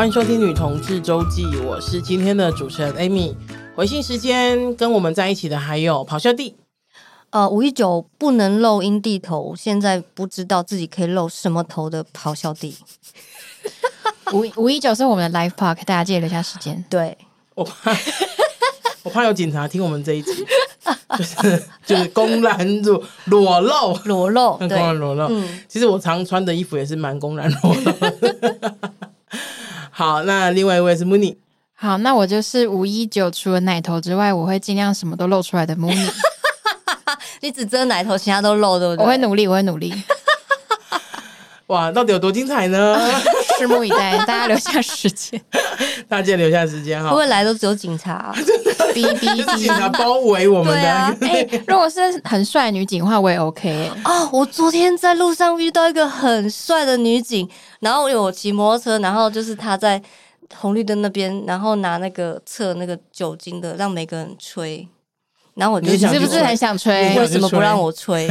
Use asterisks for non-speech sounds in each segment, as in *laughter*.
欢迎收听《女同志周记》，我是今天的主持人 Amy。回信时间跟我们在一起的还有咆哮帝。呃，五一九不能露阴蒂头，现在不知道自己可以露什么头的咆哮帝。*laughs* 五五一九是我们的 live park，大家记得留下时间。对，我怕 *laughs* 我怕有警察听我们这一集，*laughs* 就是就是公然裸裸露裸露，公然裸露。嗯，其实我常穿的衣服也是蛮公然裸露的。好，那另外一位是 Mooney。好，那我就是五一九，除了奶头之外，我会尽量什么都露出来的 Mooney。*laughs* 你只遮奶头，其他都露，对不对？我会努力，我会努力。*laughs* 哇，到底有多精彩呢？拭目以待，*laughs* 大家留下时间，*laughs* 大家留下时间哈。不会来都只有警察、*laughs* 啊，哔哔哔，警察包围我们的。如果是很帅的女警的话，我也 OK、欸。哦，我昨天在路上遇到一个很帅的女警，然后有我骑摩托车，然后就是她在红绿灯那边，然后拿那个测那个酒精的，让每个人吹。然后我就你是不是很想吹？为什么不让我吹？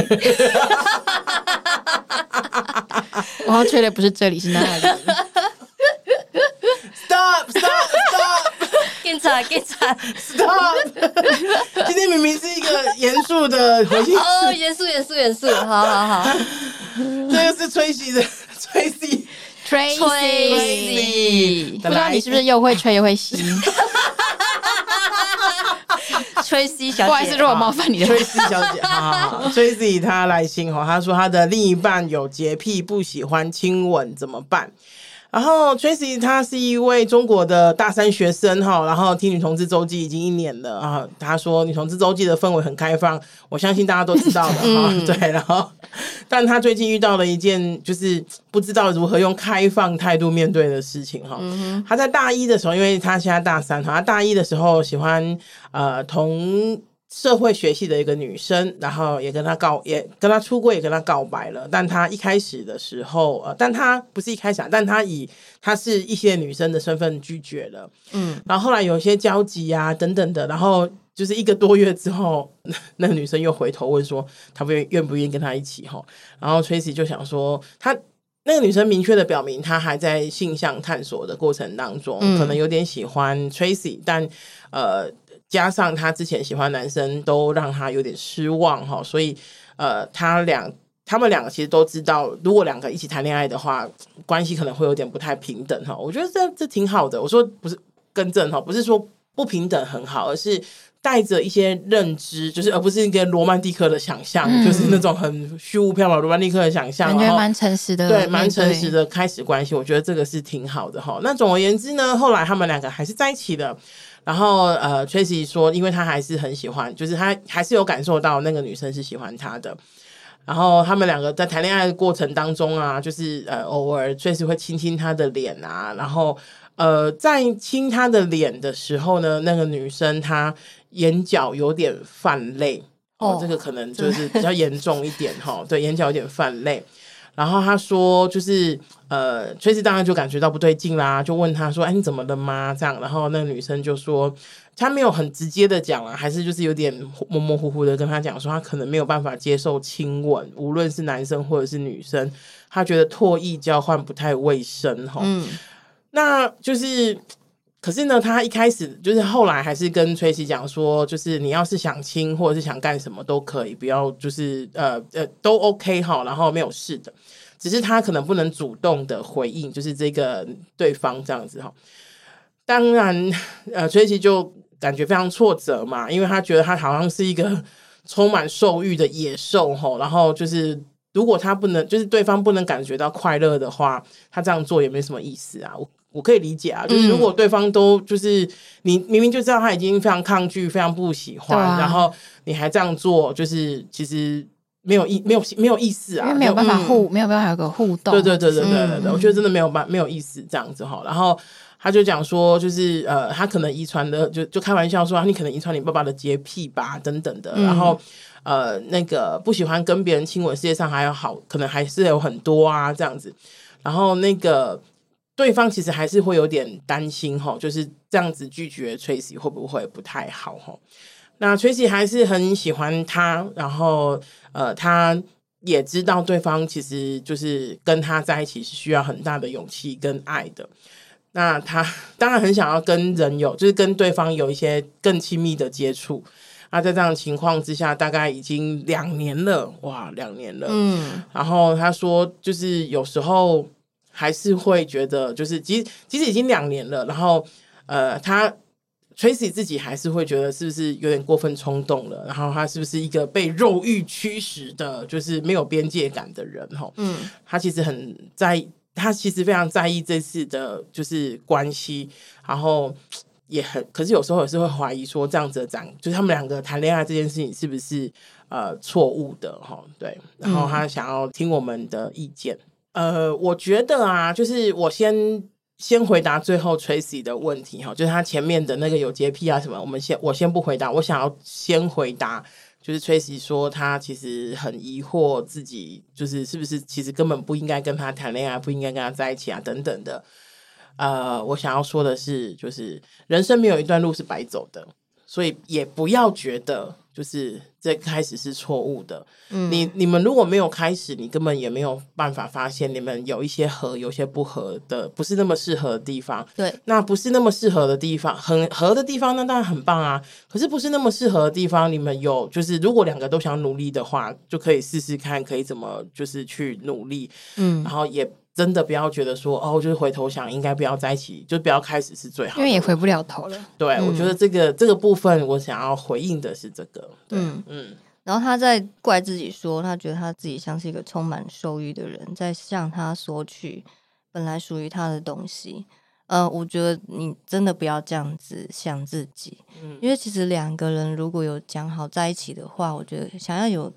我要吹的不是这里，是那里。*laughs* Stop! Stop! Stop! *laughs* 警察！警察！Stop! *laughs* 今天明明是一个严肃的回信。哦，严肃，严肃，严肃！好好好，这个是吹西的吹西，吹西。不知道你是不是又会吹又会吸？吹西小姐，不好意思，如果冒犯你的。吹西小姐，好好好。吹西她来信哦，她说她的另一半有洁癖，不喜欢亲吻，怎么办？然后 Tracy 她是一位中国的大三学生哈，然后听女同志周记已经一年了啊。她说女同志周记的氛围很开放，我相信大家都知道的 *laughs* 哈。嗯、对，然后，但她最近遇到了一件就是不知道如何用开放态度面对的事情哈。她、嗯、哼在大一的时候，因为她现在大三哈，她大一的时候喜欢呃同。社会学系的一个女生，然后也跟他告，也跟他出柜，也跟他告白了。但他一开始的时候，呃，但他不是一开始啊，但他以他是一些女生的身份拒绝了。嗯，然后后来有一些交集啊，等等的，然后就是一个多月之后，*laughs* 那个女生又回头问说，她不愿愿不愿意跟他一起哈？然后 Tracy 就想说，他那个女生明确的表明，她还在性向探索的过程当中，嗯、可能有点喜欢 Tracy，但呃。加上他之前喜欢男生都让他有点失望哈，所以呃，他俩他们两个其实都知道，如果两个一起谈恋爱的话，关系可能会有点不太平等哈。我觉得这这挺好的，我说不是更正哈，不是说不平等很好，而是带着一些认知，就是而不是一个罗曼蒂克的想象，嗯、就是那种很虚无缥缈罗曼蒂克的想象，感觉蛮诚实的，对，蛮诚实的开始关系，我觉得这个是挺好的哈。那总而言之呢，后来他们两个还是在一起的。然后呃，Tracy 说，因为他还是很喜欢，就是他还是有感受到那个女生是喜欢他的。然后他们两个在谈恋爱的过程当中啊，就是呃，偶尔 Tracy 会亲亲他的脸啊。然后呃，在亲他的脸的时候呢，那个女生她眼角有点泛泪哦，这个可能就是比较严重一点哈。对，眼角有点泛泪。然后他说，就是呃，Tracy 当然就感觉到不对劲啦，就问他说：“哎，你怎么了吗？”这样，然后那个女生就说，她没有很直接的讲啊，还是就是有点模模糊糊的跟他讲说，她可能没有办法接受亲吻，无论是男生或者是女生，她觉得唾液交换不太卫生哈。嗯，那就是。可是呢，他一开始就是后来还是跟 Tracy 讲说，就是你要是想亲或者是想干什么都可以，不要就是呃呃都 OK 哈，然后没有事的，只是他可能不能主动的回应，就是这个对方这样子哈。当然，呃，Tracy 就感觉非常挫折嘛，因为他觉得他好像是一个充满兽欲的野兽哈，然后就是如果他不能，就是对方不能感觉到快乐的话，他这样做也没什么意思啊。可以理解啊，就是如果对方都就是你明明就知道他已经非常抗拒、非常不喜欢，啊、然后你还这样做，就是其实没有意没有没有意思啊，因为没有办法互、嗯、没有办法有个互动。对对对对对对我觉得真的没有办没有意思这样子哈。然后他就讲说，就是呃，他可能遗传的，就就开玩笑说，你可能遗传你爸爸的洁癖吧，等等的。然后呃，那个不喜欢跟别人亲吻，世界上还有好，可能还是有很多啊这样子。然后那个。对方其实还是会有点担心哈，就是这样子拒绝 Tracy 会不会不太好哈？那 Tracy 还是很喜欢他，然后呃，他也知道对方其实就是跟他在一起是需要很大的勇气跟爱的。那他当然很想要跟人有，就是跟对方有一些更亲密的接触。那在这样的情况之下，大概已经两年了，哇，两年了。嗯，然后他说，就是有时候还是会觉得，就是其实其实已经两年了，然后呃，他 Tracy 自己还是会觉得是不是有点过分冲动了？然后他是不是一个被肉欲驱使的，就是没有边界感的人？哈，嗯，他其实很在意，他其实非常在意这次的，就是关系，然后。也很，可是有时候也是会怀疑说，这样子的讲，就是他们两个谈恋爱这件事情是不是呃错误的哈？对，然后他想要听我们的意见。呃，我觉得啊，就是我先先回答最后 Tracy 的问题哈，就是他前面的那个有洁癖啊什么，我们先我先不回答，我想要先回答，就是 Tracy 说他其实很疑惑自己，就是是不是其实根本不应该跟他谈恋爱，不应该跟他在一起啊等等的。呃，我想要说的是，就是人生没有一段路是白走的，所以也不要觉得就是这开始是错误的。嗯，你你们如果没有开始，你根本也没有办法发现你们有一些合，有些不合的，不是那么适合的地方。对，那不是那么适合的地方，很合的地方，那当然很棒啊。可是不是那么适合的地方，你们有就是如果两个都想努力的话，就可以试试看可以怎么就是去努力。嗯，然后也。真的不要觉得说哦，就是回头想应该不要在一起，就不要开始是最好的，因为也回不了头了。对，嗯、我觉得这个这个部分，我想要回应的是这个。对嗯嗯。然后他在怪自己说，他觉得他自己像是一个充满兽欲的人，在向他索取本来属于他的东西。呃，我觉得你真的不要这样子想自己，嗯、因为其实两个人如果有讲好在一起的话，我觉得想要有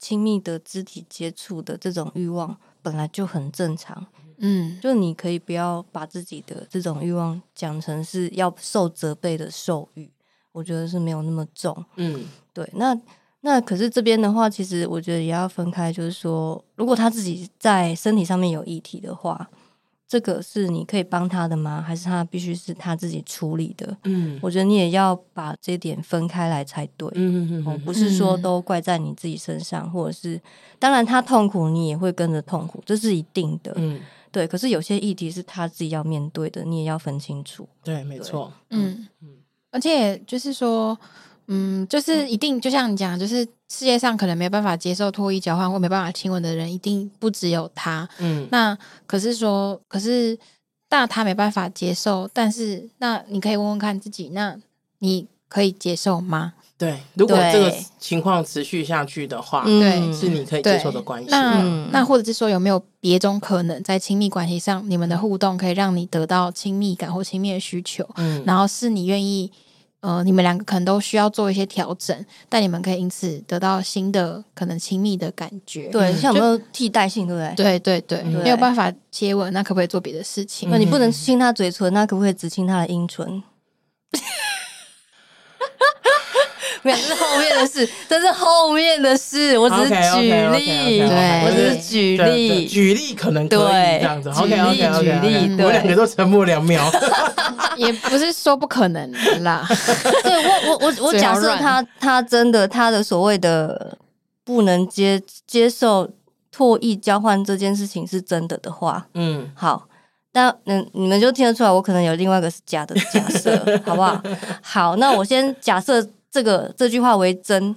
亲密的肢体接触的这种欲望。本来就很正常，嗯，就你可以不要把自己的这种欲望讲成是要受责备的受欲，我觉得是没有那么重，嗯，对。那那可是这边的话，其实我觉得也要分开，就是说，如果他自己在身体上面有议题的话。这个是你可以帮他的吗？还是他必须是他自己处理的？嗯，我觉得你也要把这点分开来才对。嗯嗯嗯，不是说都怪在你自己身上，或者是当然他痛苦，你也会跟着痛苦，这是一定的。嗯，对。可是有些议题是他自己要面对的，你也要分清楚。对，没错。嗯嗯，而且就是说。嗯，就是一定，就像你讲，就是世界上可能没办法接受脱衣交换或没办法亲吻的人，一定不只有他。嗯，那可是说，可是那他没办法接受，但是那你可以问问看自己，那你可以接受吗？对，如果这个情况持续下去的话，对，是你可以接受的关系。那那或者是说，有没有别种可能，在亲密关系上，你们的互动可以让你得到亲密感或亲密的需求？嗯，然后是你愿意。呃，你们两个可能都需要做一些调整，但你们可以因此得到新的可能亲密的感觉。对，像有没有替代性，对不对？对对对，没有办法接吻，那可不可以做别的事情？那你不能亲他嘴唇，那可不可以只亲他的阴唇？没有，这是后面的事，这是后面的事。我只是举例，对，我只是举例，举例可能可以这样子。OK OK OK，我们两个都沉默两秒，*laughs* 也不是说不可能啦。*laughs* 对我我我我 *laughs* 假设他他真的他的所谓的不能接接受唾液交换这件事情是真的的话，嗯，好，但嗯你们就听得出来，我可能有另外一个是假的假设，好不好？好，那我先假设。这个这句话为真，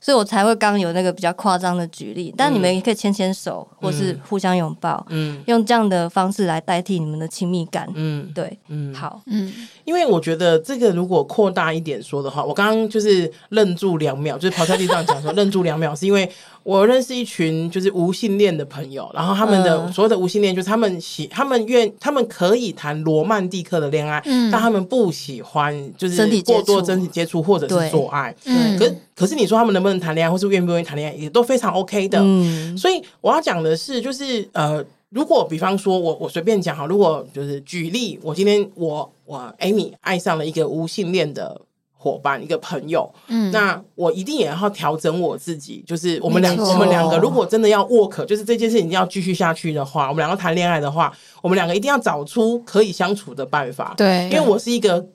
所以我才会刚有那个比较夸张的举例。但你们也可以牵牵手，嗯、或是互相拥抱，嗯，用这样的方式来代替你们的亲密感，嗯，对，嗯，好，嗯，因为我觉得这个如果扩大一点说的话，我刚刚就是愣住两秒，就是跑在地上讲说愣住两秒，是因为。我认识一群就是无性恋的朋友，然后他们的所有的无性恋就是他们喜，他们愿，他们可以谈罗曼蒂克的恋爱，嗯，但他们不喜欢就是过多身体接触或者是做爱，嗯，可是可是你说他们能不能谈恋爱，或是愿不愿意谈恋爱，也都非常 OK 的，嗯，所以我要讲的是，就是呃，如果比方说我我随便讲哈，如果就是举例，我今天我我 Amy 爱上了一个无性恋的。伙伴，一个朋友，嗯，那我一定也要调整我自己，就是我们两个，我们两个如果真的要 work，就是这件事情要继续下去的话，我们两个谈恋爱的话，我们两个一定要找出可以相处的办法，对，因为我是一个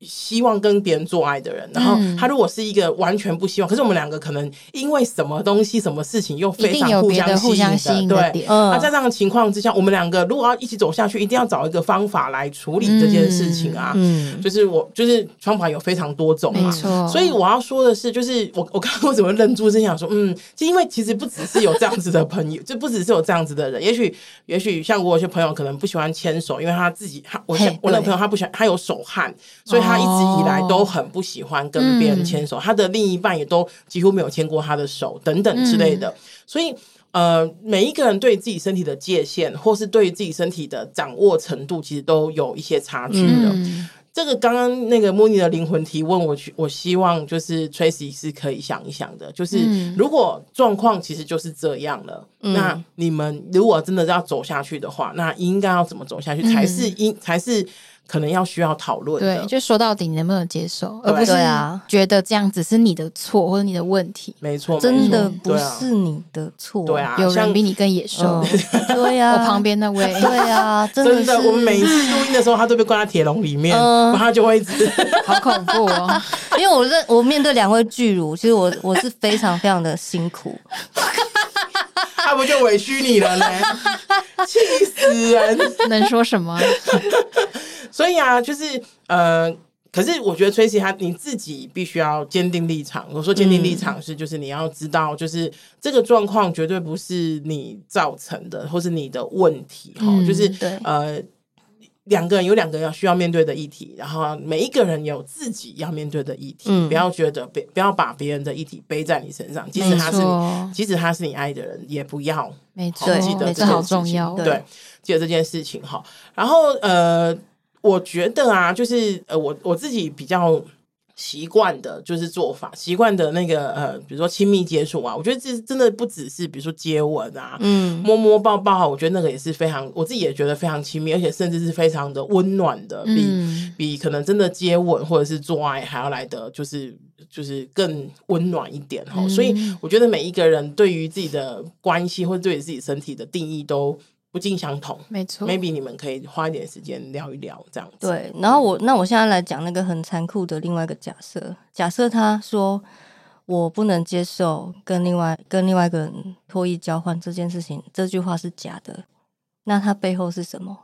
希望跟别人做爱的人，然后他如果是一个完全不希望，可是我们两个可能因为什么东西、什么事情又非常互相吸引的，对，嗯，那在这样的情况之下，我们两个如果要一起走下去，一定要找一个方法来处理这件事情啊，嗯，就是我就是方法有非常多种嘛，所以我要说的是，就是我我刚刚为什么愣住，是想说，嗯，就因为其实不只是有这样子的朋友，就不只是有这样子的人，也许也许像我有些朋友可能不喜欢牵手，因为他自己他我想我那个朋友他不喜欢他有手汗，所以他一直以来都很不喜欢跟别人牵手，他的另一半也都几乎没有牵过他的手，等等之类的。所以，呃，每一个人对自己身体的界限，或是对自己身体的掌握程度，其实都有一些差距的。这个刚刚那个莫妮的灵魂提问，我我希望就是 Tracy 是可以想一想的，就是如果状况其实就是这样了，那你们如果真的要走下去的话，那应该要怎么走下去才是应才是？可能要需要讨论，对，就说到底你能不能接受，而不是觉得这样子是你的错或者你的问题。没错，真的不是你的错。对啊，有人比你更野兽。对呀，*laughs* 我旁边那位，*laughs* 对啊，真的，我们每一次录音的时候，他都被关在铁笼里面，然后他就会一直 *laughs* 好恐怖哦。因为我认我面对两位巨乳，其实我我是非常非常的辛苦。他不就委屈你了呢？气死人！能说什么？所以啊，就是呃，可是我觉得 Tracy 他你自己必须要坚定立场。我说坚定立场是，就是你要知道，就是这个状况绝对不是你造成的，或是你的问题哈。嗯、就是呃，两个人有两个要需要面对的议题，然后每一个人有自己要面对的议题，嗯、不要觉得别不要把别人的议题背在你身上，即使他是你，即使他是你爱的人，也不要。没错，记得这好重要。对，记得这件事情哈。然后呃。我觉得啊，就是呃，我我自己比较习惯的，就是做法习惯的那个呃，比如说亲密接触啊，我觉得这真的不只是比如说接吻啊，嗯，摸摸抱抱，我觉得那个也是非常，我自己也觉得非常亲密，而且甚至是非常的温暖的，比、嗯、比可能真的接吻或者是做爱还要来的，就是就是更温暖一点哈。嗯、所以我觉得每一个人对于自己的关系或者对于自己身体的定义都。不尽相同，没错。Maybe 你们可以花一点时间聊一聊这样子。对，然后我那我现在来讲那个很残酷的另外一个假设。假设他说我不能接受跟另外跟另外一个人脱衣交换这件事情，这句话是假的。那他背后是什么？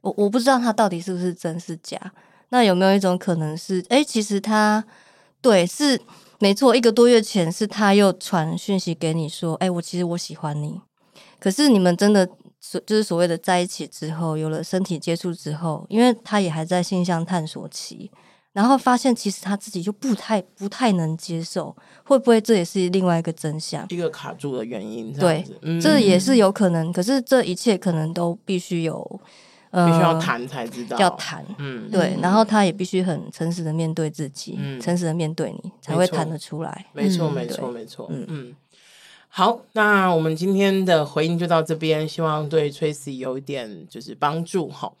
我我不知道他到底是不是真是假。那有没有一种可能是，哎，其实他对是没错。一个多月前是他又传讯息给你说，哎，我其实我喜欢你，可是你们真的。所就是所谓的在一起之后，有了身体接触之后，因为他也还在性向探索期，然后发现其实他自己就不太不太能接受，会不会这也是另外一个真相？一个卡住的原因，对，嗯、这也是有可能。可是这一切可能都必须有，呃，必须要谈才知道，要谈，嗯，对。然后他也必须很诚实的面对自己，嗯、诚实的面对你，才会谈得出来。没错，没错，没错，嗯嗯。好，那我们今天的回应就到这边，希望对 Tracy 有一点就是帮助哈。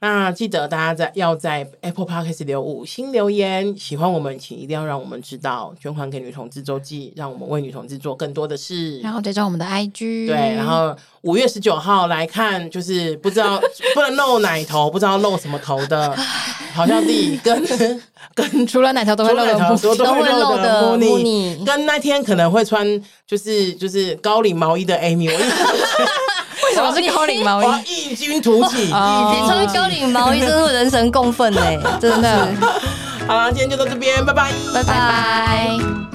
那记得大家在要在 Apple Podcast 留五星留言，喜欢我们请一定要让我们知道，捐款给女同志周记，让我们为女同志做更多的事。然后追踪我们的 IG，对，然后五月十九号来看，就是不知道不能露奶头，不知道露什么头的，好像自己跟。*laughs* 跟除了奶头都会露的，都会露的。你跟那天可能会穿就是就是高领毛衣的 Amy，*laughs* 什么是高领毛衣？异军突起，你穿高领毛衣真是人神共愤哎，真的。*laughs* 好了，今天就到这边，拜拜，拜拜。